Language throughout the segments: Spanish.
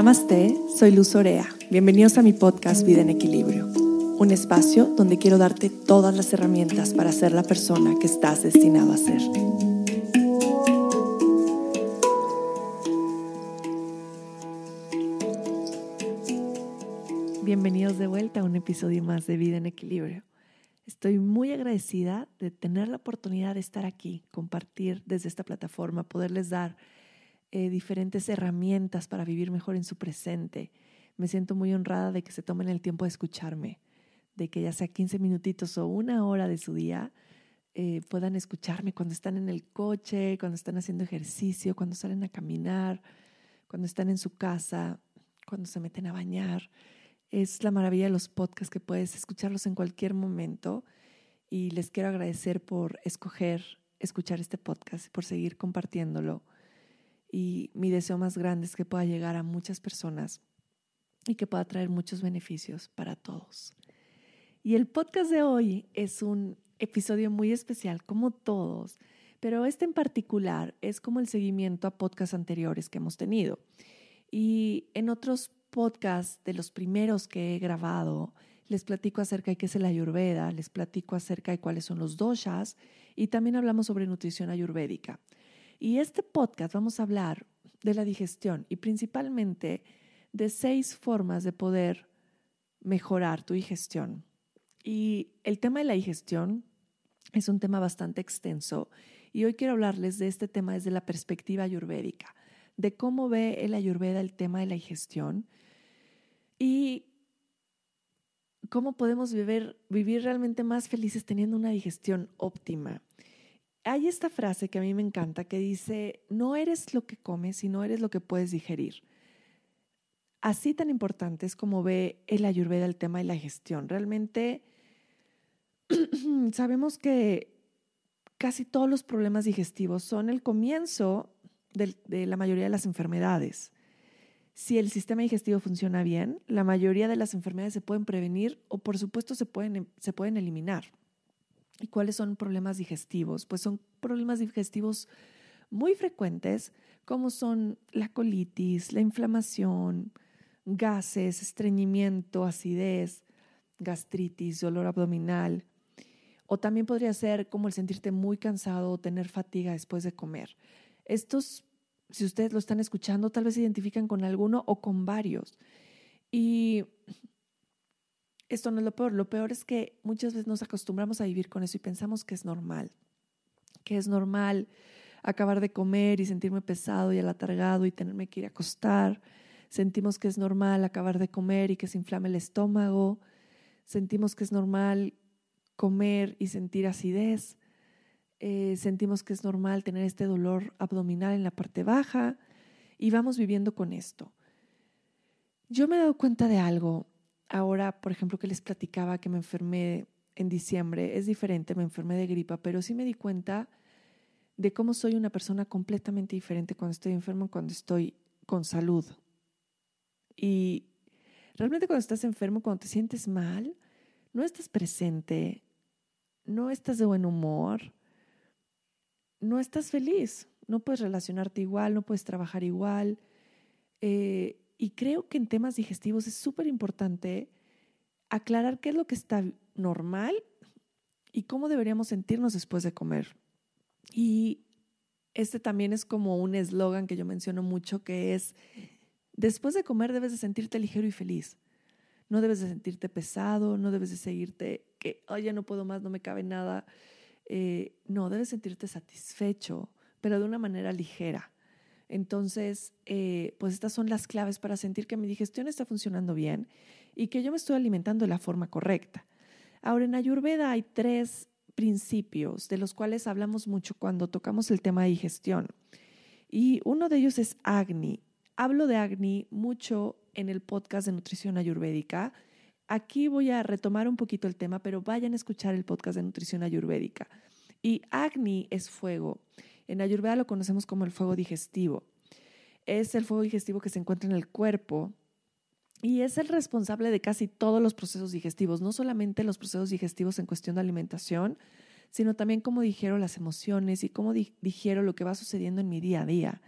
Namaste, soy Luz Orea. Bienvenidos a mi podcast Vida en Equilibrio, un espacio donde quiero darte todas las herramientas para ser la persona que estás destinado a ser. Bienvenidos de vuelta a un episodio más de Vida en Equilibrio. Estoy muy agradecida de tener la oportunidad de estar aquí, compartir desde esta plataforma, poderles dar eh, diferentes herramientas para vivir mejor en su presente. Me siento muy honrada de que se tomen el tiempo de escucharme, de que ya sea 15 minutitos o una hora de su día, eh, puedan escucharme cuando están en el coche, cuando están haciendo ejercicio, cuando salen a caminar, cuando están en su casa, cuando se meten a bañar. Es la maravilla de los podcasts que puedes escucharlos en cualquier momento y les quiero agradecer por escoger escuchar este podcast, por seguir compartiéndolo y mi deseo más grande es que pueda llegar a muchas personas y que pueda traer muchos beneficios para todos. Y el podcast de hoy es un episodio muy especial, como todos, pero este en particular es como el seguimiento a podcasts anteriores que hemos tenido. Y en otros podcasts de los primeros que he grabado, les platico acerca de qué es la ayurveda, les platico acerca de cuáles son los doshas y también hablamos sobre nutrición ayurvédica. Y este podcast vamos a hablar de la digestión y principalmente de seis formas de poder mejorar tu digestión. Y el tema de la digestión es un tema bastante extenso y hoy quiero hablarles de este tema desde la perspectiva ayurvédica, de cómo ve el ayurveda el tema de la digestión y cómo podemos vivir, vivir realmente más felices teniendo una digestión óptima hay esta frase que a mí me encanta que dice, no eres lo que comes, sino eres lo que puedes digerir. Así tan importante es como ve el ayurveda el tema de la gestión. Realmente sabemos que casi todos los problemas digestivos son el comienzo de, la mayoría de las enfermedades. Si el sistema digestivo funciona bien, la mayoría de las enfermedades se pueden prevenir o por supuesto se pueden, se pueden eliminar. ¿Y cuáles son problemas digestivos? Pues son problemas digestivos muy frecuentes, como son la colitis, la inflamación, gases, estreñimiento, acidez, gastritis, dolor abdominal. O también podría ser como el sentirte muy cansado o tener fatiga después de comer. Estos, si ustedes lo están escuchando, tal vez se identifican con alguno o con varios. Y esto no es lo peor, lo peor es que muchas veces nos acostumbramos a vivir con eso y pensamos que es normal, que es normal acabar de comer y sentirme pesado y alatargado y tenerme que ir a acostar. Sentimos que es normal acabar de comer y que se inflame el estómago. Sentimos que es normal comer y sentir acidez. Eh, sentimos que es normal tener este dolor abdominal en la parte baja y vamos viviendo con esto. Yo me he dado cuenta de algo ahora, por ejemplo, que les platicaba que me enfermé en diciembre, es diferente, me enfermé de gripa, pero sí me di cuenta de cómo soy una persona completamente diferente cuando estoy enfermo cuando estoy con salud. Y realmente cuando estás enfermo, cuando te sientes mal, no estás presente, no estás de buen humor, no estás feliz, no puedes relacionarte igual, no puedes trabajar igual. Eh, y creo que en temas digestivos es súper importante aclarar qué es lo que está normal y cómo deberíamos sentirnos después de comer. Y este también es como un eslogan que yo menciono mucho, que es, después de comer debes de sentirte ligero y feliz. No debes de sentirte pesado, no debes de seguirte que, oye, no puedo más, no me cabe nada. Eh, no, debes sentirte satisfecho, pero de una manera ligera. Entonces, eh, pues estas son las claves para sentir que mi digestión está funcionando bien y que yo me estoy alimentando de la forma correcta. Ahora, en Ayurveda hay tres principios de los cuales hablamos mucho cuando tocamos el tema de digestión. Y uno de ellos es Agni. Hablo de Agni mucho en el podcast de nutrición ayurvédica. Aquí voy a retomar un poquito el tema, pero vayan a escuchar el podcast de nutrición ayurvédica. Y Agni es fuego. En Ayurveda lo conocemos como el fuego digestivo. Es el fuego digestivo que se encuentra en el cuerpo y es el responsable de casi todos los procesos digestivos, no solamente los procesos digestivos en cuestión de alimentación, sino también cómo digiero las emociones y cómo digiero lo que va sucediendo en mi día a día.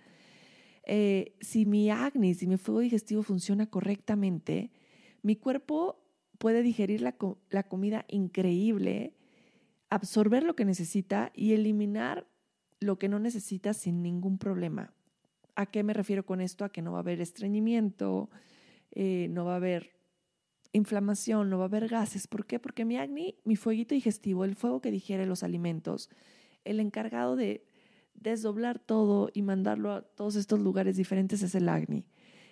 eh, si mi acné, si mi fuego digestivo funciona correctamente, mi cuerpo puede digerir la, la comida increíble, absorber lo que necesita y eliminar lo que no necesita sin ningún problema. ¿A qué me refiero con esto? A que no va a haber estreñimiento, eh, no va a haber inflamación, no va a haber gases. ¿Por qué? Porque mi acné, mi fueguito digestivo, el fuego que digiere los alimentos, el encargado de desdoblar todo y mandarlo a todos estos lugares diferentes es el acné.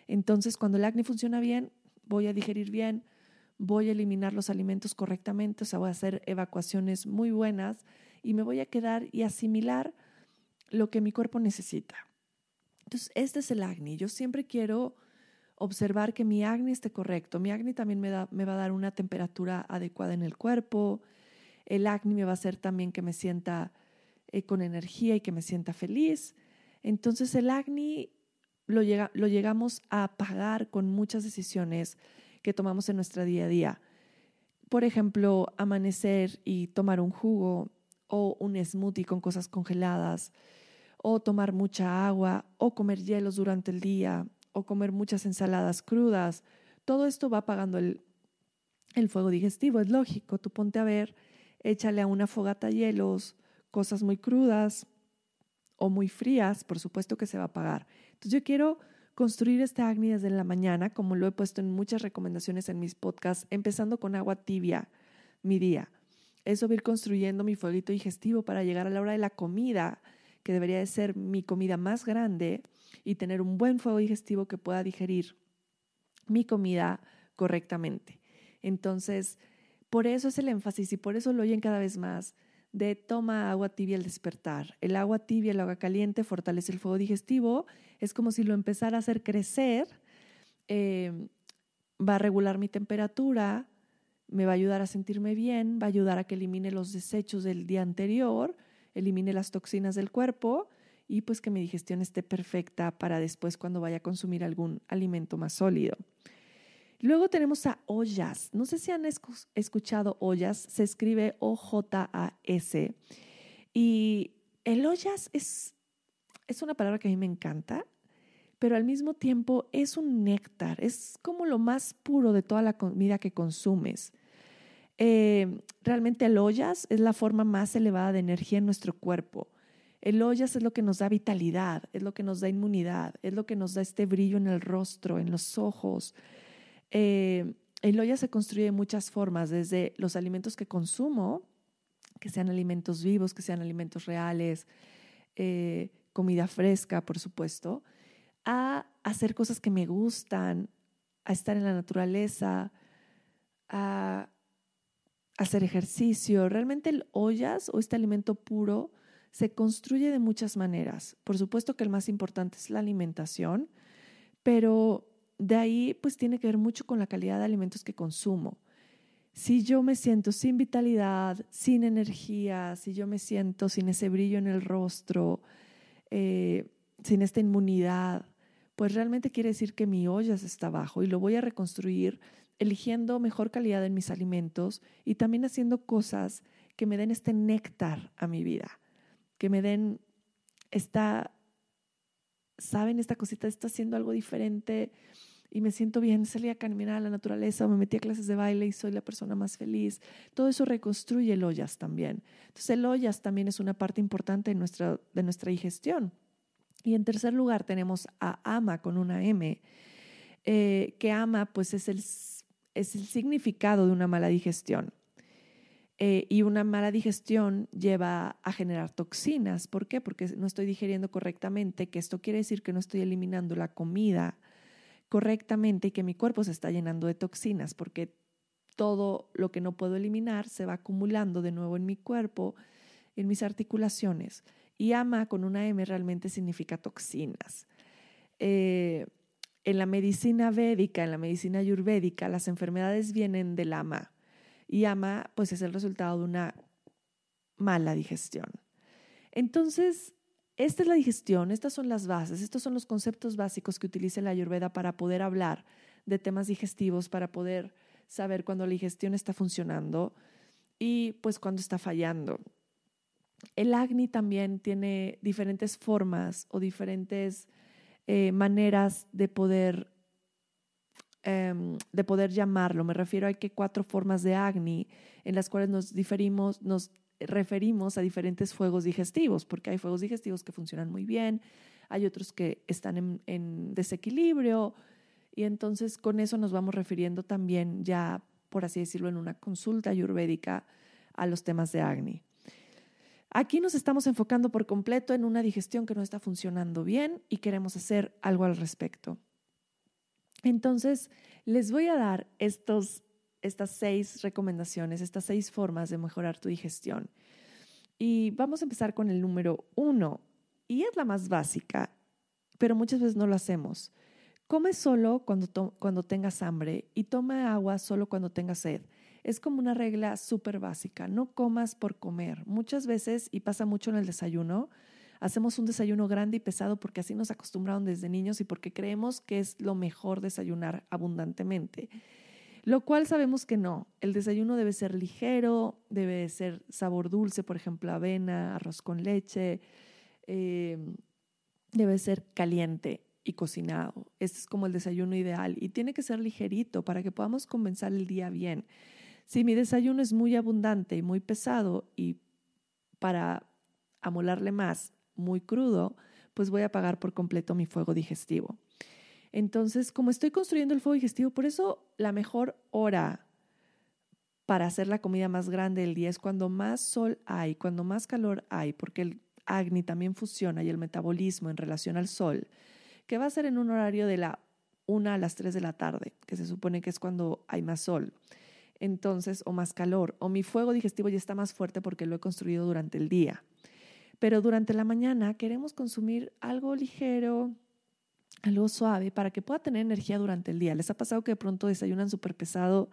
Entonces, cuando el acné funciona bien, voy a digerir bien, voy a eliminar los alimentos correctamente, o sea, voy a hacer evacuaciones muy buenas y me voy a quedar y asimilar lo que mi cuerpo necesita. Entonces, este es el acné. Yo siempre quiero observar que mi acné esté correcto. Mi acné también me, me va a dar una temperatura adecuada en el cuerpo. El acné me va a hacer también que me sienta eh, con energía y que me sienta feliz. Entonces el acné lo, llega, lo llegamos a pagar con muchas decisiones que tomamos en nuestro día a día. Por ejemplo, amanecer y tomar un jugo o un smoothie con cosas congeladas, o tomar mucha agua, o comer hielos durante el día, o comer muchas ensaladas crudas. Todo esto va apagando el, el fuego digestivo, es lógico. Tú ponte a ver, échale a una fogata hielos, cosas muy crudas o muy frías, por supuesto que se va a apagar. Entonces yo quiero construir este acné desde la mañana, como lo he puesto en muchas recomendaciones en mis podcasts, empezando con agua tibia mi día. Eso va ir construyendo mi fueguito digestivo para llegar a la hora de la comida, debería de ser mi comida más grande, y tener un buen fuego digestivo que pueda digerir mi comida correctamente. Entonces, por eso es el énfasis y por eso lo oyen cada vez más de toma agua tibia al despertar. El agua tibia, el agua caliente fortalece el fuego digestivo. Es como si lo empezara a hacer crecer. Em, va a regular mi temperatura, me va a ayudar a sentirme bien, va a ayudar a que elimine los desechos del día anterior, elimine las toxinas del cuerpo y pues que mi digestión esté perfecta para después cuando vaya a consumir algún alimento más sólido. Luego tenemos a ollas. No sé si han escuchado ollas, se escribe O-J-A-S. Y el ollas es, es una palabra que a mí me encanta, pero al mismo tiempo es un néctar, es como lo más puro de toda la comida que consumes. Eh, realmente el ollas es la forma más elevada de energía en nuestro cuerpo. El ollas es lo que nos da vitalidad, es lo que nos da inmunidad, es lo que nos da este brillo en el rostro, en los ojos. Eh, el olla se construye de muchas formas, desde los alimentos que consumo, que sean alimentos vivos, que sean alimentos reales, eh, comida fresca, por supuesto, a hacer cosas que me gustan, a estar en la naturaleza, a hacer ejercicio. Realmente el ollas o este alimento puro se construye de muchas maneras. Por supuesto que el más importante es la alimentación, pero de ahí pues tiene que ver mucho con la calidad de alimentos que consumo. Si yo me siento sin vitalidad, sin energía, si yo me siento sin ese brillo en el rostro, eh, sin esta inmunidad, pues realmente quiere decir que mi olla está abajo y lo voy a reconstruir eligiendo mejor calidad en mis alimentos y también haciendo cosas que me den este néctar a mi vida, que me den esta, saben, esta cosita, está haciendo algo diferente, y me siento bien, salí a caminar a la naturaleza o me metí a clases de baile y soy la persona más feliz. Todo eso reconstruye el ollas también. Entonces el ollas también es una parte importante de nuestra, de nuestra digestión. Y en tercer lugar tenemos a ama con una M, eh, que ama pues es el, es el significado de una mala digestión. Eh, y una mala digestión lleva a generar toxinas. ¿Por qué? Porque no estoy digiriendo correctamente, que esto quiere decir que no estoy eliminando la comida correctamente y que mi cuerpo se está llenando de toxinas, porque todo lo que no puedo eliminar se va acumulando de nuevo en mi cuerpo, en mis articulaciones. Y ama con una M realmente significa toxinas. Eh, en la medicina védica, en la medicina ayurvédica, las enfermedades vienen del ama. Y ama, pues es el resultado de una mala digestión. Entonces, esta es la digestión, estas son las bases, estos son los conceptos básicos que utiliza la Ayurveda para poder hablar de temas digestivos, para poder saber cuando la digestión está funcionando y pues cuando está fallando. El acné también tiene diferentes formas o diferentes eh, maneras de poder, em, de poder llamarlo. Me refiero a que cuatro formas de Agni en las cuales nos diferimos, nos referimos a diferentes fuegos digestivos, porque hay fuegos digestivos que funcionan muy bien, hay otros que están en, desequilibrio, y entonces con eso nos vamos refiriendo también ya, por así decirlo, en una consulta ayurvédica a los temas de Agni. Aquí nos estamos enfocando por completo en una digestión que no está funcionando bien y queremos hacer algo al respecto. Entonces, les voy a dar estas seis recomendaciones, estas seis formas de mejorar tu digestión. Y vamos a empezar con el número uno, y es la más básica, pero muchas veces no lo hacemos. Come solo cuando, cuando tengas hambre y toma agua solo cuando tengas sed. Es como una regla súper básica, no comas por comer. Muchas veces, y pasa mucho en el desayuno, hacemos un desayuno grande y pesado porque así nos acostumbraron desde niños y porque creemos que es lo mejor desayunar abundantemente. Lo cual sabemos que no. El desayuno debe ser ligero, debe ser sabor dulce, por ejemplo, avena, arroz con leche. Eh, debe ser caliente y cocinado. Este es como el desayuno ideal y tiene que ser ligerito para que podamos comenzar el día bien. Si mi desayuno es muy abundante y muy pesado y para amolarle más, muy crudo, pues voy a apagar por completo mi fuego digestivo. Entonces, como estoy construyendo el fuego digestivo, por eso la mejor hora para hacer la comida más grande del día es cuando más sol hay, cuando más calor hay, porque el Agni también funciona y el metabolismo en relación al sol, que va a ser en un horario de la 1 a las 3 de la tarde, que se supone que es cuando hay más sol. Entonces, o más calor, o mi fuego digestivo ya está más fuerte porque lo he construido durante el día. Pero durante la mañana queremos consumir algo ligero, algo suave para que pueda tener energía durante el día. ¿Les ha pasado que de pronto desayunan súper pesado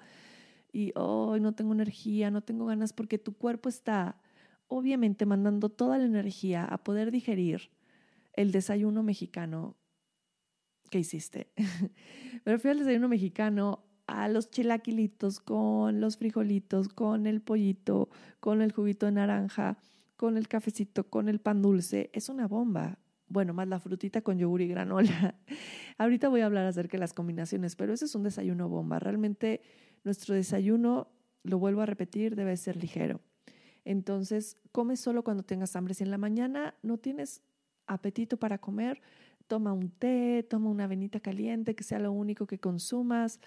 y hoy no tengo energía, no tengo ganas porque tu cuerpo está obviamente mandando toda la energía a poder digerir el desayuno mexicano que hiciste? Me fui al desayuno mexicano a los chilaquilitos con los frijolitos, con el pollito, con el juguito de naranja, con el cafecito, con el pan dulce. Es una bomba bueno, más la frutita con yogur y granola. Ahorita voy a hablar acerca de las combinaciones, pero ese es un desayuno bomba. Realmente nuestro desayuno, lo vuelvo a repetir, debe ser ligero. Entonces, come solo cuando tengas hambre. Si en la mañana no tienes apetito para comer, toma un té, toma una avenita caliente, que sea lo único que consumas.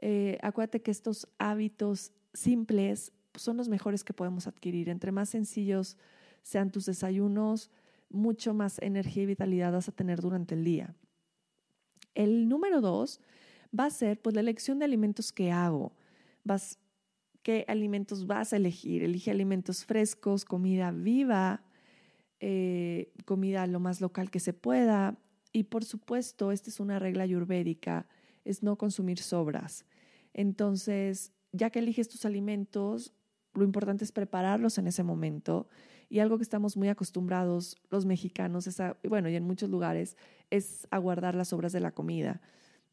Eh, acuérdate que estos hábitos simples son los mejores que podemos adquirir. Entre más sencillos sean tus desayunos, mucho más energía y vitalidad vas a tener durante el día. El número dos va a ser pues la elección de alimentos que hago. Vas, ¿Qué alimentos vas a elegir? Elige alimentos frescos, comida viva, eh, comida lo más local que se pueda. Y por supuesto, esta es una regla ayurvédica, es no consumir sobras. Entonces, ya que eliges tus alimentos, lo importante es prepararlos en ese momento y algo que estamos muy acostumbrados los mexicanos, es bueno, y en muchos lugares, es a guardar las sobras de la comida.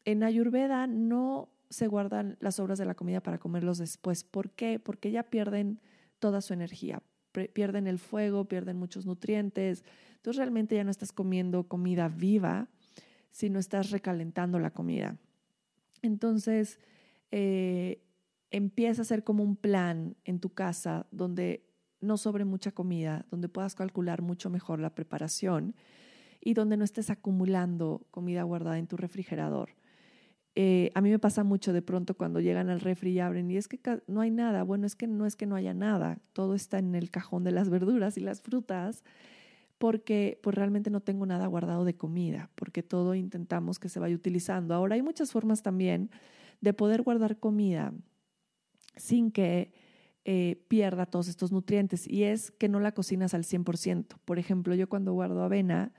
En Ayurveda no se guardan las sobras de la comida para comerlos después. ¿Por qué? Porque ya pierden toda su energía, pierden el fuego, pierden muchos nutrientes. Entonces realmente ya no estás comiendo comida viva, sino estás recalentando la comida. Entonces, eh, empieza a ser como un plan en tu casa donde no sobre mucha comida, donde puedas calcular mucho mejor la preparación y donde no estés acumulando comida guardada en tu refrigerador. Eh, a mí me pasa mucho de pronto cuando llegan al refri y abren y es que no hay nada. Bueno, es que no es que no haya nada, todo está en el cajón de las verduras y las frutas porque pues realmente no tengo nada guardado de comida, porque todo intentamos que se vaya utilizando. Ahora hay muchas formas también de poder guardar comida sin que eh, pierda todos estos nutrientes y es que no la cocinas al 100%. Por ejemplo, yo cuando guardo avena,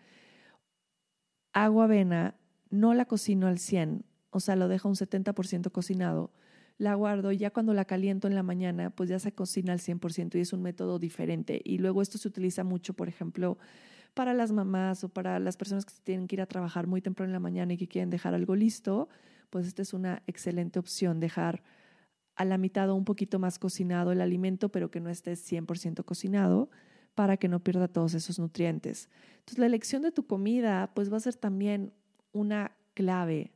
hago avena, no la cocino al 100%, o sea, lo dejo un 70% cocinado, la guardo y ya cuando la caliento en la mañana, pues ya se cocina al 100% y es un método diferente. Y luego esto se utiliza mucho, por ejemplo, para las mamás o para las personas que tienen que ir a trabajar muy temprano en la mañana y que quieren dejar algo listo, pues esta es una excelente opción, dejar a la mitad o un poquito más cocinado el alimento, pero que no esté 100% cocinado para que no pierda todos esos nutrientes. Entonces, la elección de tu comida pues va a ser también una clave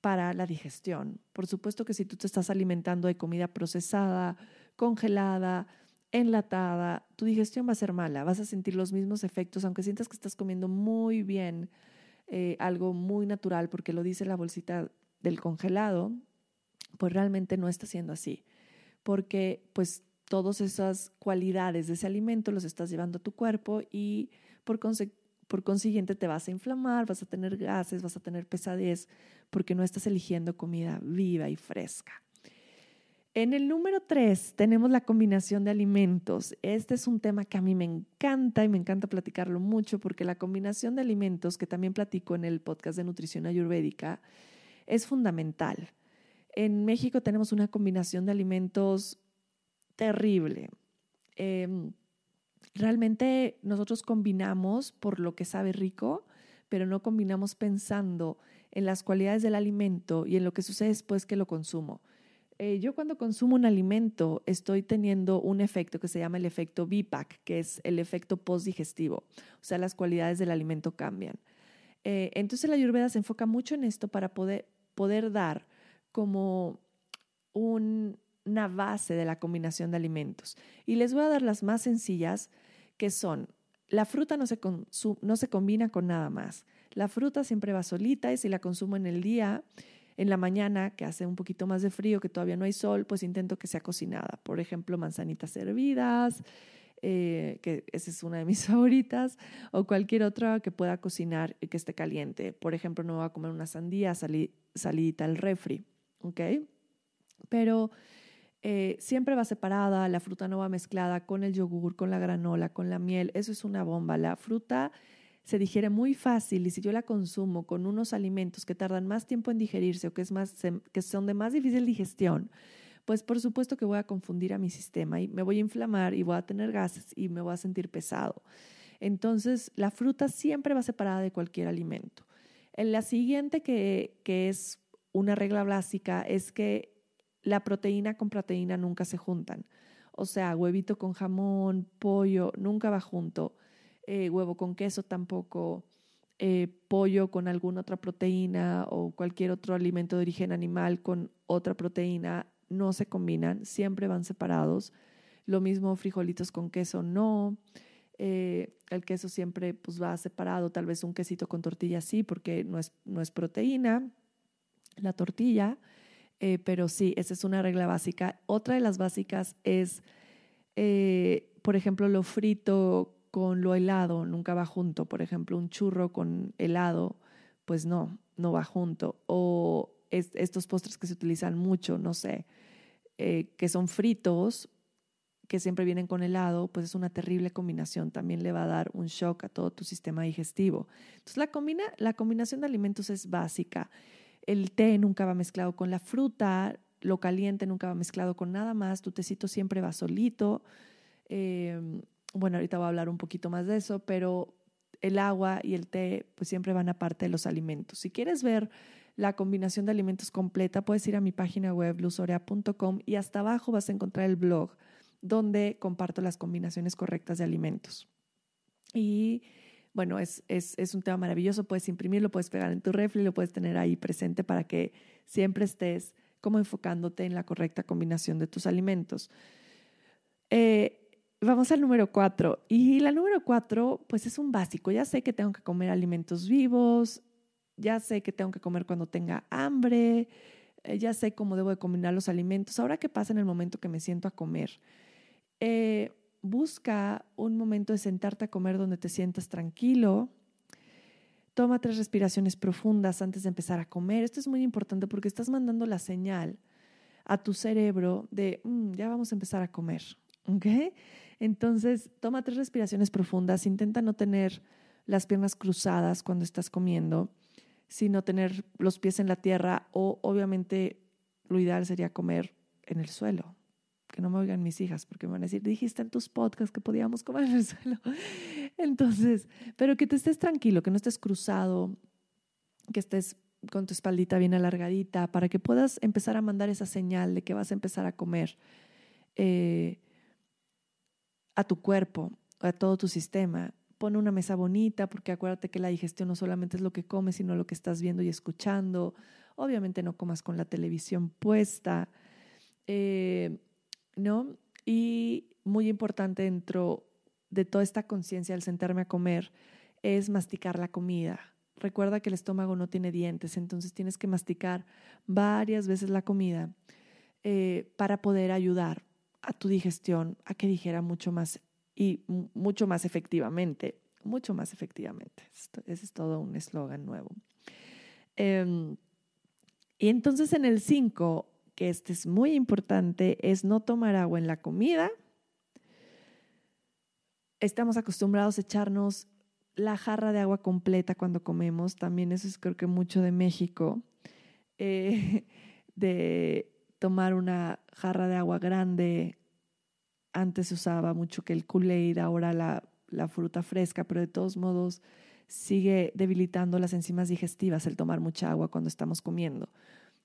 para la digestión. Por supuesto que si tú te estás alimentando de comida procesada, congelada, enlatada, tu digestión va a ser mala, vas a sentir los mismos efectos, aunque sientas que estás comiendo muy bien, eh, algo muy natural, porque lo dice la bolsita del congelado, pues realmente no está siendo así, porque pues todas esas cualidades de ese alimento los estás llevando a tu cuerpo y por, por consiguiente te vas a inflamar, vas a tener gases, vas a tener pesadez, porque no estás eligiendo comida viva y fresca. En el número tres tenemos la combinación de alimentos. Este es un tema que a mí me encanta y me encanta platicarlo mucho porque la combinación de alimentos, que también platico en el podcast de nutrición ayurvédica, es fundamental. En México tenemos una combinación de alimentos terrible. Em, realmente nosotros combinamos por lo que sabe rico, pero no combinamos pensando en las cualidades del alimento y en lo que sucede después que lo consumo. Eh, yo cuando consumo un alimento estoy teniendo un efecto que se llama el efecto BIPAC, que es el efecto postdigestivo, o sea, las cualidades del alimento cambian. Eh, entonces la ayurveda se enfoca mucho en esto para poder, poder dar como una base de la combinación de alimentos. Y les voy a dar las más sencillas, que son, la fruta no se, no se combina con nada más. La fruta siempre va solita y si la consumo en el día, en la mañana, que hace un poquito más de frío, que todavía no hay sol, pues intento que sea cocinada. Por ejemplo, manzanitas hervidas, eh, que esa es una de mis favoritas, o cualquier otra que pueda cocinar y que esté caliente. Por ejemplo, no voy a comer una sandía salidita al refri, ¿ok? Pero eh, siempre va separada, la fruta no va mezclada con el yogur, con la granola, con la miel, eso es una bomba. La fruta se digiere muy fácil y si yo la consumo con unos alimentos que tardan más tiempo en digerirse o que, es más, que son de más difícil digestión, pues por supuesto que voy a confundir a mi sistema y me voy a inflamar y voy a tener gases y me voy a sentir pesado. Entonces, la fruta siempre va separada de cualquier alimento. En la siguiente, que, que es una regla básica, es que la proteína con proteína nunca se juntan. O sea, huevito con jamón, pollo, nunca va junto. Eh, huevo con queso tampoco, eh, pollo con alguna otra proteína o cualquier otro alimento de origen animal con otra proteína, no se combinan, siempre van separados. Lo mismo frijolitos con queso, no. Eh, el queso siempre pues, va separado, tal vez un quesito con tortilla sí, porque no es, no es proteína, la tortilla, pero sí, esa es una regla básica. Otra de las básicas es, por ejemplo, lo frito con lo helado nunca va junto. Por ejemplo, un churro con helado, pues no, no va junto. O estos postres que se utilizan mucho, no sé, eh, que son fritos, que siempre vienen con helado, pues es una terrible combinación. También le va a dar un shock a todo tu sistema digestivo. Entonces, la, combina, la combinación de alimentos es básica. El té nunca va mezclado con la fruta, lo caliente nunca va mezclado con nada más, tu tecito siempre va solito. Eh, bueno, ahorita voy a hablar un poquito más de eso, pero el agua y el té pues siempre van aparte de los alimentos. Si quieres ver la combinación de alimentos completa, puedes ir a mi página web luzorea.com y hasta abajo vas a encontrar el blog donde comparto las combinaciones correctas de alimentos. Y bueno, es, es, es un tema maravilloso, puedes imprimirlo, puedes pegar en tu refri, lo puedes tener ahí presente para que siempre estés como enfocándote en la correcta combinación de tus alimentos. Eh, Vamos al número cuatro. Y la número cuatro, pues es un básico. Ya sé que tengo que comer alimentos vivos, ya sé que tengo que comer cuando tenga hambre, eh, ya sé cómo debo de combinar los alimentos. Ahora, ¿qué pasa en el momento que me siento a comer? Eh, busca un momento de sentarte a comer donde te sientas tranquilo. Toma tres respiraciones profundas antes de empezar a comer. Esto es muy importante porque estás mandando la señal a tu cerebro de, mm, ya vamos a empezar a comer. Entonces, toma tres respiraciones profundas, intenta no tener las piernas cruzadas cuando estás comiendo, sino tener los pies en la tierra o obviamente lo ideal sería comer en el suelo. Que no me oigan mis hijas porque me van a decir, dijiste en tus podcasts que podíamos comer en el suelo. Entonces, pero que te estés tranquilo, que no estés cruzado, que estés con tu espaldita bien alargadita, para que puedas empezar a mandar esa señal de que vas a empezar a comer. Eh, a tu cuerpo, a todo tu sistema, pone una mesa bonita, porque acuérdate que la digestión no solamente es lo que comes, sino lo que estás viendo y escuchando. Obviamente no comas con la televisión puesta, eh, ¿no? Y muy importante dentro de toda esta conciencia al sentarme a comer es masticar la comida. Recuerda que el estómago no tiene dientes, entonces tienes que masticar varias veces la comida eh, para poder ayudar a tu digestión a que dijera mucho más y mucho más efectivamente, mucho más efectivamente. ese es todo un eslogan nuevo. Em, y entonces en el 5, que este es muy importante, es no tomar agua en la comida. Estamos acostumbrados a echarnos la jarra de agua completa cuando comemos, también eso es creo que mucho de México, eh, de tomar una jarra de agua grande. Antes se usaba mucho que el Kool-Aid, ahora la, la fruta fresca, pero de todos modos sigue debilitando las enzimas digestivas el tomar mucha agua cuando estamos comiendo.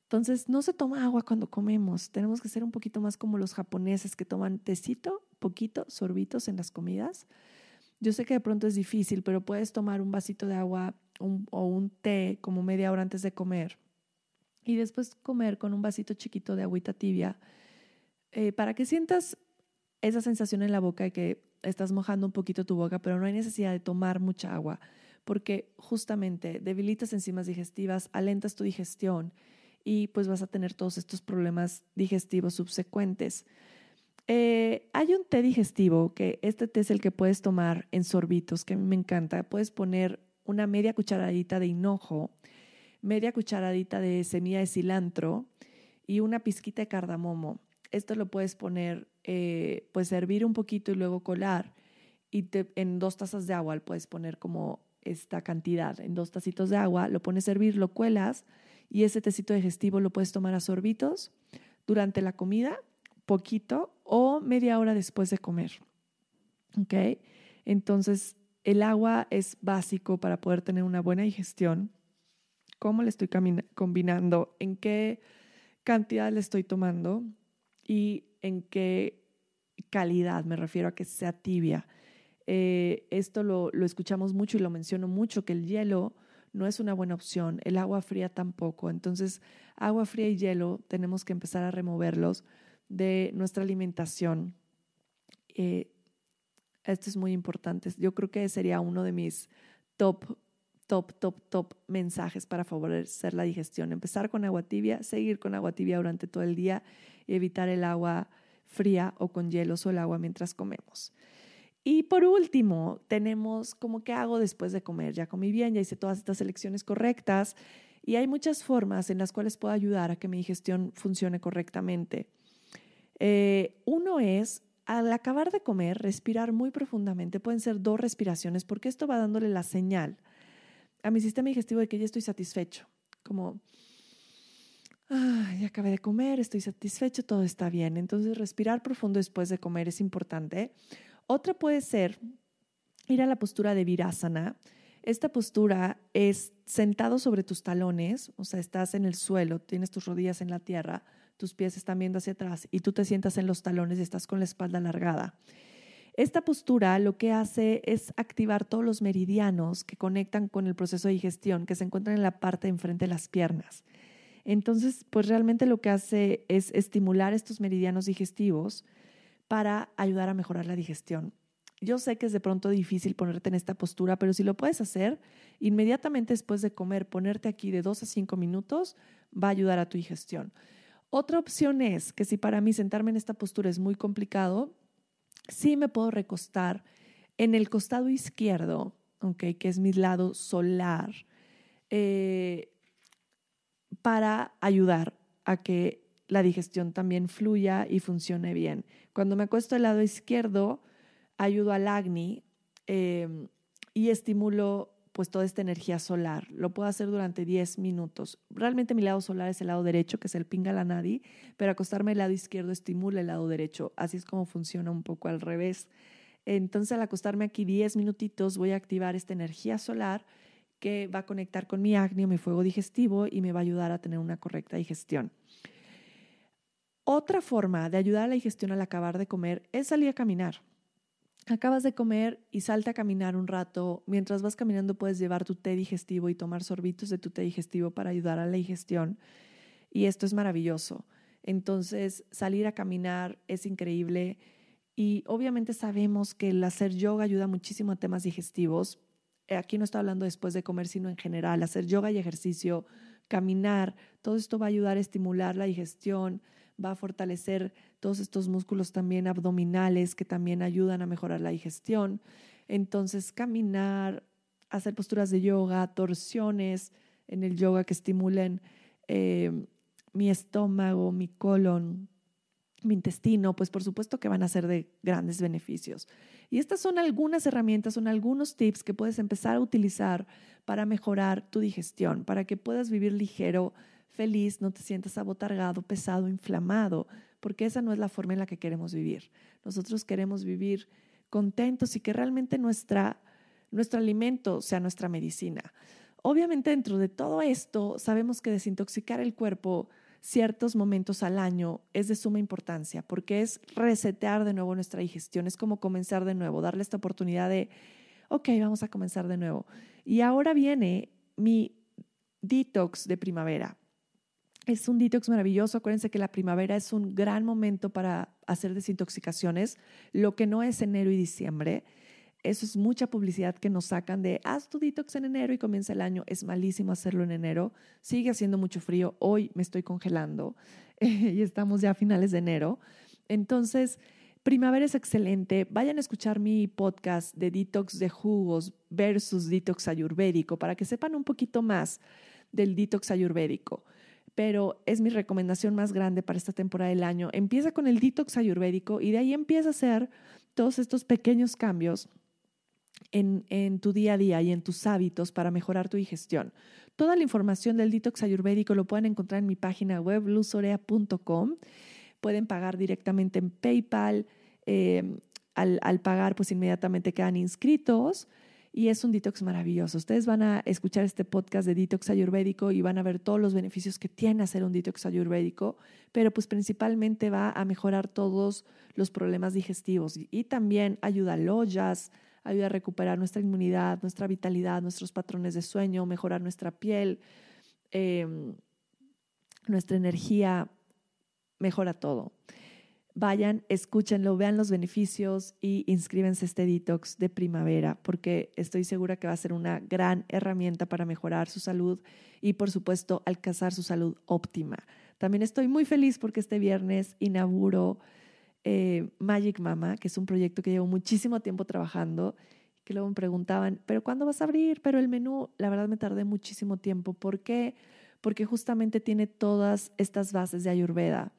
Entonces, no se toma agua cuando comemos. Tenemos que ser un poquito más como los japoneses que toman tecito, poquito, sorbitos en las comidas. Yo sé que de pronto es difícil, pero puedes tomar un vasito de agua o un té como media hora antes de comer y después comer con un vasito chiquito de agüita tibia eh, para que sientas esa sensación en la boca de que estás mojando un poquito tu boca, pero no hay necesidad de tomar mucha agua porque justamente debilitas enzimas digestivas, alentas tu digestión y pues vas a tener todos estos problemas digestivos subsecuentes. Eh, hay un té digestivo, que este té es el que puedes tomar en sorbitos, que a mí me encanta. Puedes poner una media cucharadita de hinojo, media cucharadita de semilla de cilantro y una pizquita de cardamomo. Esto lo puedes poner, eh, pues hervir un poquito y luego colar. Y en dos tazas de agua puedes poner como esta cantidad, en dos tacitos de agua, lo pones a hervir, lo cuelas y ese tecito digestivo lo puedes tomar a sorbitos durante la comida poquito o media hora después de comer. ¿Ok? Entonces, el agua es básico para poder tener una buena digestión. ¿Cómo le estoy combinando? ¿En qué cantidad le estoy tomando? ¿Y en qué calidad? Me refiero a que sea tibia. Eh, esto lo, lo escuchamos mucho y lo menciono mucho, que el hielo no es una buena opción, el agua fría tampoco. Entonces, agua fría y hielo tenemos que empezar a removerlos de nuestra alimentación. Eh, esto es muy importante. Yo creo que sería uno de mis top, top, top, top mensajes para favorecer la digestión. Empezar con agua tibia, seguir con agua tibia durante todo el día y evitar el agua fría o con hielo o el agua mientras comemos. Y por último, tenemos como qué hago después de comer. Ya comí bien, ya hice todas estas elecciones correctas y hay muchas formas en las cuales puedo ayudar a que mi digestión funcione correctamente. Eh, uno es, al acabar de comer, respirar muy profundamente. Pueden ser dos respiraciones porque esto va dándole la señal a mi sistema digestivo de que ya estoy satisfecho. Como, ya acabé de comer, estoy satisfecho, todo está bien. Entonces, respirar profundo después de comer es importante. Otra puede ser ir a la postura de virasana. Esta postura es sentado sobre tus talones, o sea, estás en el suelo, tienes tus rodillas en la tierra, tus pies están viendo hacia atrás y tú te sientas en los talones y estás con la espalda alargada. Esta postura lo que hace es activar todos los meridianos que conectan con el proceso de digestión que se encuentran en la parte de enfrente de las piernas. Entonces, pues realmente lo que hace es estimular estos meridianos digestivos para ayudar a mejorar la digestión. Yo sé que es de pronto difícil ponerte en esta postura, pero si lo puedes hacer, inmediatamente después de comer, ponerte aquí de dos a cinco minutos va a ayudar a tu digestión. Otra opción es que si para mí sentarme en esta postura es muy complicado, sí me puedo recostar en el costado izquierdo, okay, que es mi lado solar, eh, para ayudar a que la digestión también fluya y funcione bien. Cuando me acuesto al lado izquierdo, ayudo al agni eh, y estimulo pues toda esta energía solar. Lo puedo hacer durante 10 minutos. Realmente mi lado solar es el lado derecho, que es el pingalanadi, pero acostarme al lado izquierdo estimula el lado derecho. Así es como funciona un poco al revés. Entonces al acostarme aquí 10 minutitos voy a activar esta energía solar que va a conectar con mi acné, mi fuego digestivo y me va a ayudar a tener una correcta digestión. Otra forma de ayudar a la digestión al acabar de comer es salir a caminar. Acabas de comer y salta a caminar un rato. Mientras vas caminando puedes llevar tu té digestivo y tomar sorbitos de tu té digestivo para ayudar a la digestión. Y esto es maravilloso. Entonces, salir a caminar es increíble. Y obviamente sabemos que el hacer yoga ayuda muchísimo a temas digestivos. Aquí no estoy hablando después de comer, sino en general. Hacer yoga y ejercicio, caminar, todo esto va a ayudar a estimular la digestión, va a fortalecer todos estos músculos también abdominales que también ayudan a mejorar la digestión. Entonces, caminar, hacer posturas de yoga, torsiones en el yoga que estimulen eh, mi estómago, mi colon, mi intestino, pues por supuesto que van a ser de grandes beneficios. Y estas son algunas herramientas, son algunos tips que puedes empezar a utilizar para mejorar tu digestión, para que puedas vivir ligero, feliz, no te sientas abotargado, pesado, inflamado, porque esa no es la forma en la que queremos vivir. Nosotros queremos vivir contentos y que realmente nuestra, nuestro alimento sea nuestra medicina. Obviamente dentro de todo esto sabemos que desintoxicar el cuerpo ciertos momentos al año es de suma importancia porque es resetear de nuevo nuestra digestión, es como comenzar de nuevo, darle esta oportunidad de, ok, vamos a comenzar de nuevo. Y ahora viene mi detox de primavera. Es un detox maravilloso. Acuérdense que la primavera es un gran momento para hacer desintoxicaciones, lo que no es enero y diciembre. Eso es mucha publicidad que nos sacan de haz tu detox en enero y comienza el año. Es malísimo hacerlo en enero. Sigue haciendo mucho frío. Hoy me estoy congelando y estamos ya a finales de enero. Entonces, primavera es excelente. Vayan a escuchar mi podcast de detox de jugos versus detox ayurvédico para que sepan un poquito más del detox ayurvédico pero es mi recomendación más grande para esta temporada del año. Empieza con el detox ayurvédico y de ahí empieza a hacer todos estos pequeños cambios en, en, tu día a día y en tus hábitos para mejorar tu digestión. Toda la información del detox ayurvédico lo pueden encontrar en mi página web luzorea.com. Pueden pagar directamente en PayPal. Eh, al, al, pagar, pues inmediatamente quedan inscritos y es un detox maravilloso. Ustedes van a escuchar este podcast de detox ayurvédico y van a ver todos los beneficios que tiene hacer un detox ayurvédico, pero pues principalmente va a mejorar todos los problemas digestivos y también ayuda a loyas, ayuda a recuperar nuestra inmunidad, nuestra vitalidad, nuestros patrones de sueño, mejorar nuestra piel, em, nuestra energía, mejora todo vayan, escúchenlo, vean los beneficios y inscríbense a este detox de primavera, porque estoy segura que va a ser una gran herramienta para mejorar su salud y, por supuesto, alcanzar su salud óptima. También estoy muy feliz porque este viernes inauguro eh, Magic Mama, que es un proyecto que llevo muchísimo tiempo trabajando, que luego me preguntaban, ¿pero cuándo vas a abrir? Pero el menú, la verdad me tardé muchísimo tiempo. ¿Por qué? Porque justamente tiene todas estas bases de Ayurveda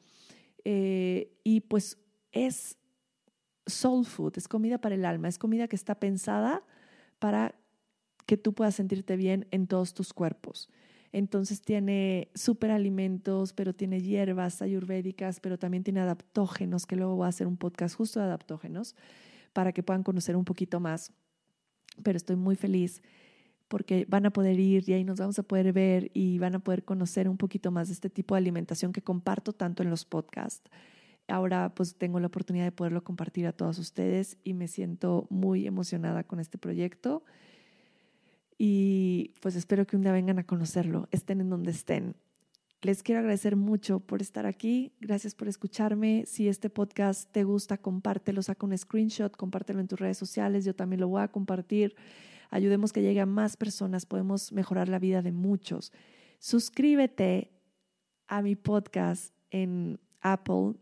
eh, y pues es soul food, es comida para el alma, es comida que está pensada para que tú puedas sentirte bien en todos tus cuerpos. Entonces tiene superalimentos, pero tiene hierbas ayurvédicas, pero también tiene adaptógenos, que luego voy a hacer un podcast justo de adaptógenos para que puedan conocer un poquito más. Pero estoy muy feliz porque van a poder ir y ahí nos vamos a poder ver y van a poder conocer un poquito más de este tipo de alimentación que comparto tanto en los podcasts. Ahora pues tengo la oportunidad de poderlo compartir a todos ustedes y me siento muy emocionada con este proyecto y pues espero que un día vengan a conocerlo, estén en donde estén. Les quiero agradecer mucho por estar aquí. Gracias por escucharme. Si este podcast te gusta, compártelo, saca un screenshot, compártelo en tus redes sociales. Yo también lo voy a compartir ayudemos que llegue a más personas, podemos mejorar la vida de muchos. Suscríbete a mi podcast en Apple,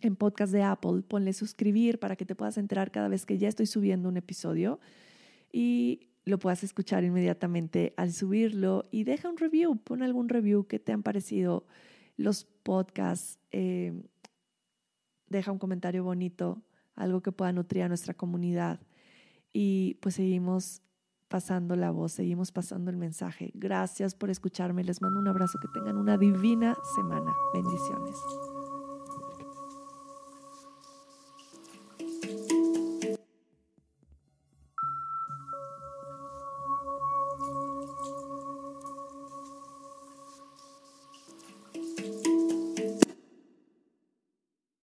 en podcast de Apple, ponle suscribir para que te puedas enterar cada vez que ya estoy subiendo un episodio y lo puedas escuchar inmediatamente al subirlo y deja un review, pon algún review que te han parecido los podcasts, eh, deja un comentario bonito, algo que pueda nutrir a nuestra comunidad y pues seguimos pasando la voz, seguimos pasando el mensaje. Gracias por escucharme, les mando un abrazo, que tengan una divina semana. Bendiciones.